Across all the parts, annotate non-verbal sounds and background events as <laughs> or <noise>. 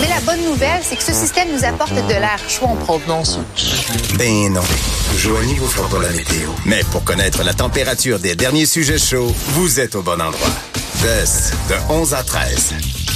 Mais la bonne nouvelle, c'est que ce système nous apporte de l'air chaud en provenance. Ben non. Joignez-vous fort pour la météo. Mais pour connaître la température des derniers sujets chauds, vous êtes au bon endroit. Test de 11 à 13.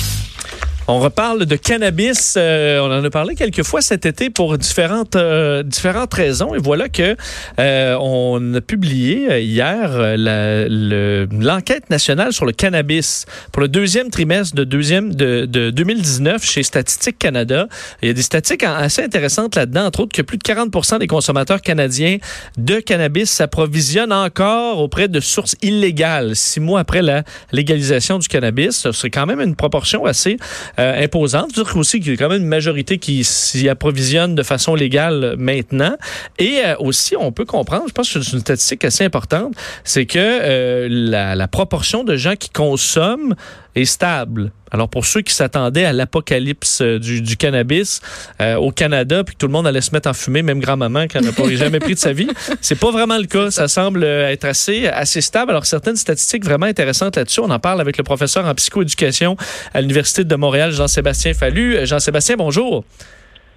On reparle de cannabis. Euh, on en a parlé quelques fois cet été pour différentes euh, différentes raisons. Et voilà que euh, on a publié hier la- le- l'enquête nationale sur le cannabis pour le deuxième trimestre de deuxième de, de 2019 chez Statistique Canada. Il y a des statistiques assez intéressantes là-dedans, entre autres que plus de 40% des consommateurs canadiens de cannabis s'approvisionnent encore auprès de sources illégales six mois après la légalisation du cannabis. C'est quand même une proportion assez euh, imposante. Dire aussi qu'il y a quand même une majorité qui s'y approvisionne de façon légale maintenant. Et euh, aussi, on peut comprendre, je pense que c'est une statistique assez importante, c'est que euh, la proportion de gens qui consomment est stable. Alors pour ceux qui s'attendaient à l'apocalypse euh, du, du cannabis euh, au Canada, puis que tout le monde allait se mettre en fumée, même grand-maman qui n'a pas jamais pris de sa vie, <laughs> c'est pas vraiment le cas. Ça semble euh, être assez assez stable. Alors certaines statistiques vraiment intéressantes là-dessus. On en parle avec le professeur en psychoéducation à l'université de Montréal, Jean-Sébastien Fallu. Euh, Jean-Sébastien, bonjour.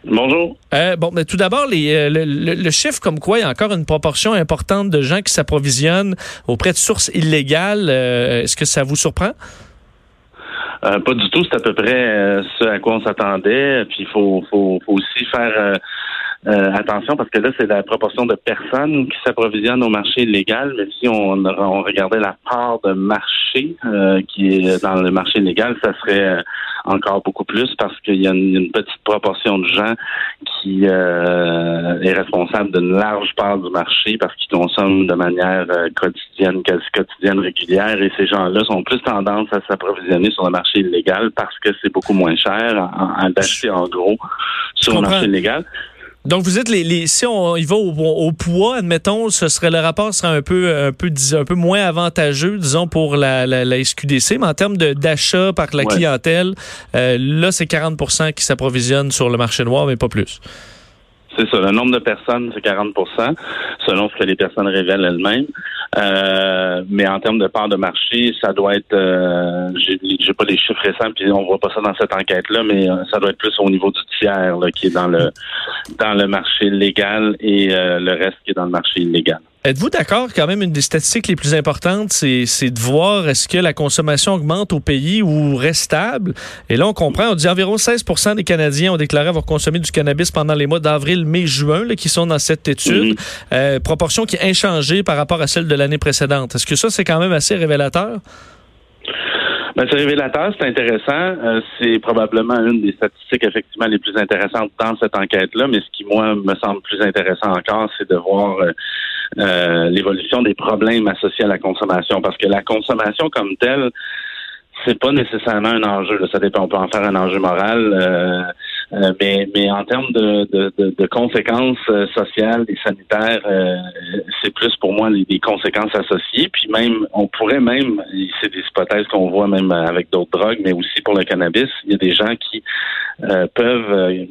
Bonjour. Euh, bon, mais tout d'abord, les, euh, le, le- le chiffre comme quoi il y a encore une proportion importante de gens qui s'approvisionnent auprès de sources illégales. euh, Est-ce que ça vous surprend? Euh, pas du tout, c'est à peu près euh, ce à quoi on s'attendait. Puis il faut, faut, faut aussi faire euh, euh, attention parce que là, c'est la proportion de personnes qui s'approvisionnent au marché illégal. Mais si on, on regardait la part de marché qui est dans le marché illégal, ça serait encore beaucoup plus parce qu'il y a une, une petite proportion de gens qui euh, est responsable d'une large part du marché parce qu'ils consomment de manière euh, quotidienne, quasi quotidienne, régulière. Et ces gens-là sont plus tendance à s'approvisionner sur le marché illégal parce que c'est beaucoup moins cher en- d'acheter en gros sur le marché illégal. Donc, vous êtes les, les si on y va au, au poids, admettons, ce serait le rapport serait un peu un peu dis- un peu moins avantageux, disons pour la, la, la SQDC, mais en termes de d'achat par la Ouais. clientèle, euh, là c'est 40% qui s'approvisionnent sur le marché noir, mais pas plus. C'est ça. Le nombre de personnes, c'est 40% selon ce que les personnes révèlent elles-mêmes. Euh, mais en termes de part de marché, ça doit être, euh, j'ai pas les chiffres récents, puis on voit pas ça dans cette enquête-là, mais euh, ça doit être plus au niveau du tiers là, qui est dans le dans le marché légal et euh, le reste qui est dans le marché illégal. Êtes-vous d'accord quand même une des statistiques les plus importantes, c'est c'est de voir est-ce que la consommation augmente au pays ou reste stable? Et là, on comprend, on dit environ 16% des Canadiens ont déclaré avoir consommé du cannabis pendant les mois d'avril, mai, juin, là, qui sont dans cette étude. Mhm. Euh, proportion qui est inchangée par rapport à celle de l'année précédente. Est-ce que ça, c'est quand même assez révélateur? Ben, c'est révélateur, c'est intéressant. Euh, c'est probablement une des statistiques effectivement les plus intéressantes dans cette enquête-là, mais ce qui, moi, me semble plus intéressant encore, c'est de voir euh, euh, l'évolution des problèmes associés à la consommation. Parce que la consommation comme telle, c'est pas nécessairement un enjeu. là. Ça dépend, on peut en faire un enjeu moral, euh, mais, mais en termes de, de, de, de conséquences euh, sociales et sanitaires, euh, c'est plus pour moi les, conséquences associées. Puis même, on pourrait même, c'est des hypothèses qu'on voit même avec d'autres drogues, mais aussi pour le cannabis, il y a des gens qui euh, peuvent euh,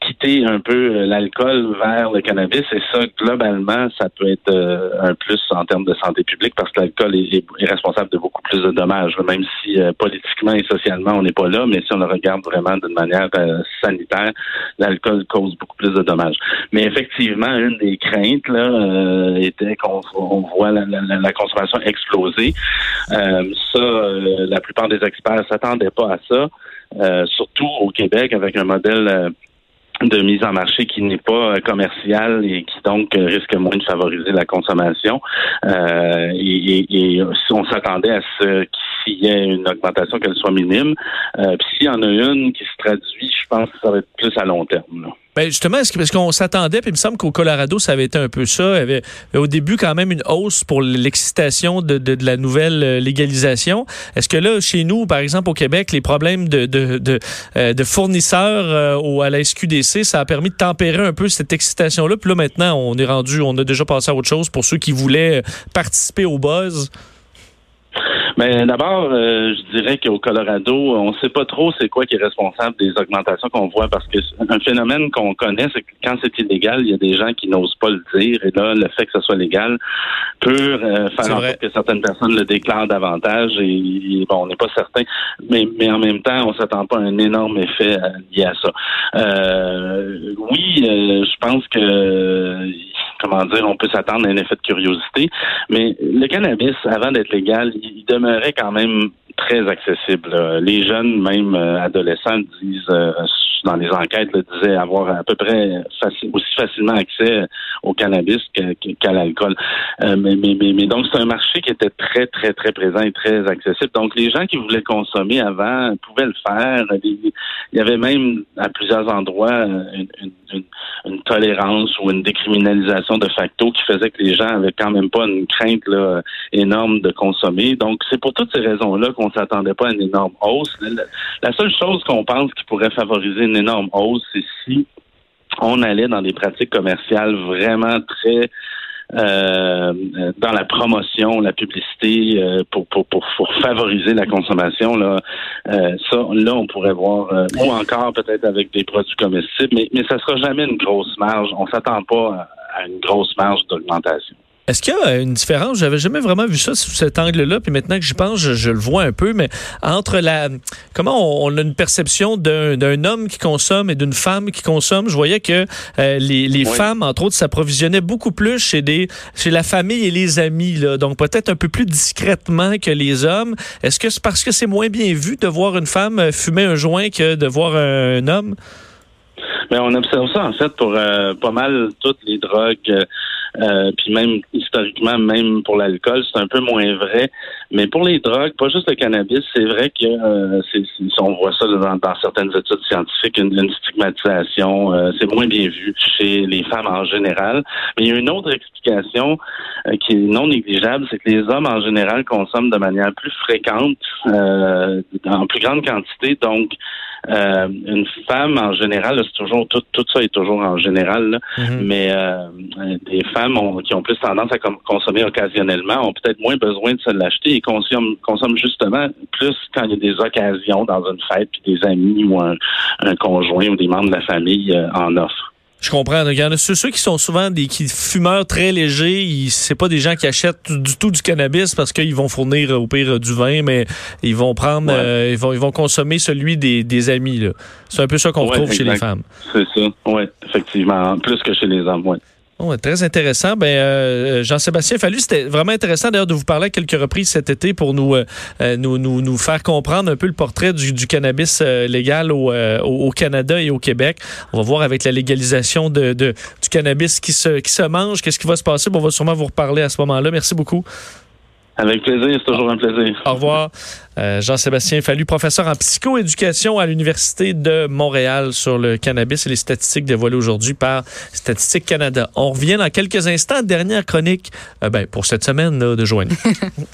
quitter un peu l'alcool vers le cannabis et ça, globalement, ça peut être un plus en termes de santé publique parce que l'alcool est, est- est responsable de beaucoup plus de dommages, même si politiquement et socialement on n'est pas là, mais si on le regarde vraiment d'une manière euh, l'alcool cause beaucoup plus de dommages. Mais effectivement, une des craintes euh, était qu'on on voit la, consommation exploser. Euh, ça, euh, la plupart des experts s'attendaient pas à ça. Surtout au Québec avec un modèle de mise en marché qui n'est pas commercial et qui donc risque moins de favoriser la consommation. Et, on s'attendait à ce qu'il y ait une augmentation, qu'elle soit minime, puis s'il y en a une qui se traduit, pense que ça va être plus à long terme. Là. Ben justement, parce qu'on s'attendait, puis il me semble qu'au Colorado, ça avait été un peu ça. Il y avait au début quand même une hausse pour l'excitation de, de, la nouvelle euh, légalisation. Est-ce que là, chez nous, par exemple au Québec, les problèmes de, de, euh, fournisseurs euh, à la SQDC, ça a permis de tempérer un peu cette excitation-là. Puis là, maintenant, on est rendu, on a déjà passé à autre chose pour ceux qui voulaient participer au buzz. Mais d'abord, euh, je dirais qu'au Colorado, on ne sait pas trop c'est quoi qui est responsable des augmentations qu'on voit parce que un phénomène qu'on connaît, c'est que quand c'est illégal, il y a des gens qui n'osent pas le dire et là, le fait que ce soit légal peut euh, faire en sorte que certaines personnes le déclarent davantage et, bon, on n'est pas certain, mais, mais en même temps, on s'attend pas à un énorme effet euh, lié à ça. Euh, oui, je pense que comment dire, on peut s'attendre à un effet de curiosité, mais le cannabis, avant d'être légal, il demeurait quand même très accessible. Les jeunes, même euh, adolescents, disent euh, dans les enquêtes, là, disaient avoir à peu près aussi facilement accès au cannabis qu'à l'alcool. Euh, mais, donc c'est un marché qui était très très très présent et très accessible. Donc les gens qui voulaient consommer avant pouvaient le faire. Il y avait même à plusieurs endroits une, une, une tolérance ou une décriminalisation de facto qui faisait que les gens avaient quand même pas une crainte là, énorme de consommer. Donc c'est pour toutes ces raisons-là qu'on s'attendait pas à une énorme hausse. La seule chose qu'on pense qui pourrait favoriser une énorme hausse, c'est si on allait dans des pratiques commerciales vraiment très euh, dans la promotion, la publicité euh, pour, pour, pour, favoriser la consommation. Là, euh, ça, là, on pourrait voir, ou encore peut-être avec des produits comestibles, mais, mais ça sera jamais une grosse marge. On s'attend pas à une grosse marge d'augmentation. Est-ce qu'il y a une différence? J'avais jamais vraiment vu ça sous cet angle-là, puis maintenant que j'y pense, je, le vois un peu, mais entre la... Comment on, a une perception d'un homme qui consomme et d'une femme qui consomme? Je voyais que euh, les, femmes, entre autres, s'approvisionnaient beaucoup plus chez, des, chez la famille et les amis, là, donc peut-être un peu plus discrètement que les hommes. Est-ce que c'est parce que c'est moins bien vu de voir une femme fumer un joint que de voir un, homme? Mais on observe ça, en fait, pour euh, pas mal toutes les drogues. Euh, euh, puis même historiquement, même pour l'alcool, c'est un peu moins vrai. Mais pour les drogues, pas juste le cannabis, c'est vrai que euh, c'est, on voit ça dans, certaines études scientifiques, une, stigmatisation. Euh, c'est moins bien vu chez les femmes en général. Mais il y a une autre explication euh, qui est non négligeable, c'est que les hommes en général consomment de manière plus fréquente, en plus grande quantité. Donc, euh, une femme, en général, c'est toujours tout, tout ça est toujours en général, mhm. mais euh, des femmes qui ont plus tendance à consommer occasionnellement ont peut-être moins besoin de se l'acheter et consomment, consomment justement plus quand il y a des occasions dans une fête, puis des amis ou un, conjoint ou des membres de la famille euh, en offrent. Je comprends. Il y en a ceux, qui sont souvent des qui, fumeurs très légers. C'est pas des gens qui achètent du tout du cannabis parce qu'ils vont fournir au pire du vin, mais ils vont prendre, euh, ils vont ils vont consommer celui des, des amis. C'est un peu ça qu'on retrouve chez les femmes. C'est ça. Oui, effectivement, plus que chez les hommes. Ouais. Très intéressant. Ben, euh, Jean-Sébastien Fallu, c'était vraiment intéressant d'ailleurs de vous parler à quelques reprises cet été pour nous, euh, euh, nous, nous, nous, faire comprendre un peu le portrait du, cannabis légal au, au, Canada et au Québec. On va voir avec la légalisation de, du cannabis qui se, qui se mange, qu'est-ce qui va se passer. On va sûrement vous reparler à ce moment-là. Merci beaucoup. Avec plaisir, c'est toujours un plaisir. Au revoir. Euh, Jean-Sébastien Fallu, professeur en psychoéducation à l'Université de Montréal sur le cannabis et les statistiques dévoilées aujourd'hui par Statistique Canada. On revient dans quelques instants. Dernière chronique euh, ben, pour cette semaine de Joanie. <laughs>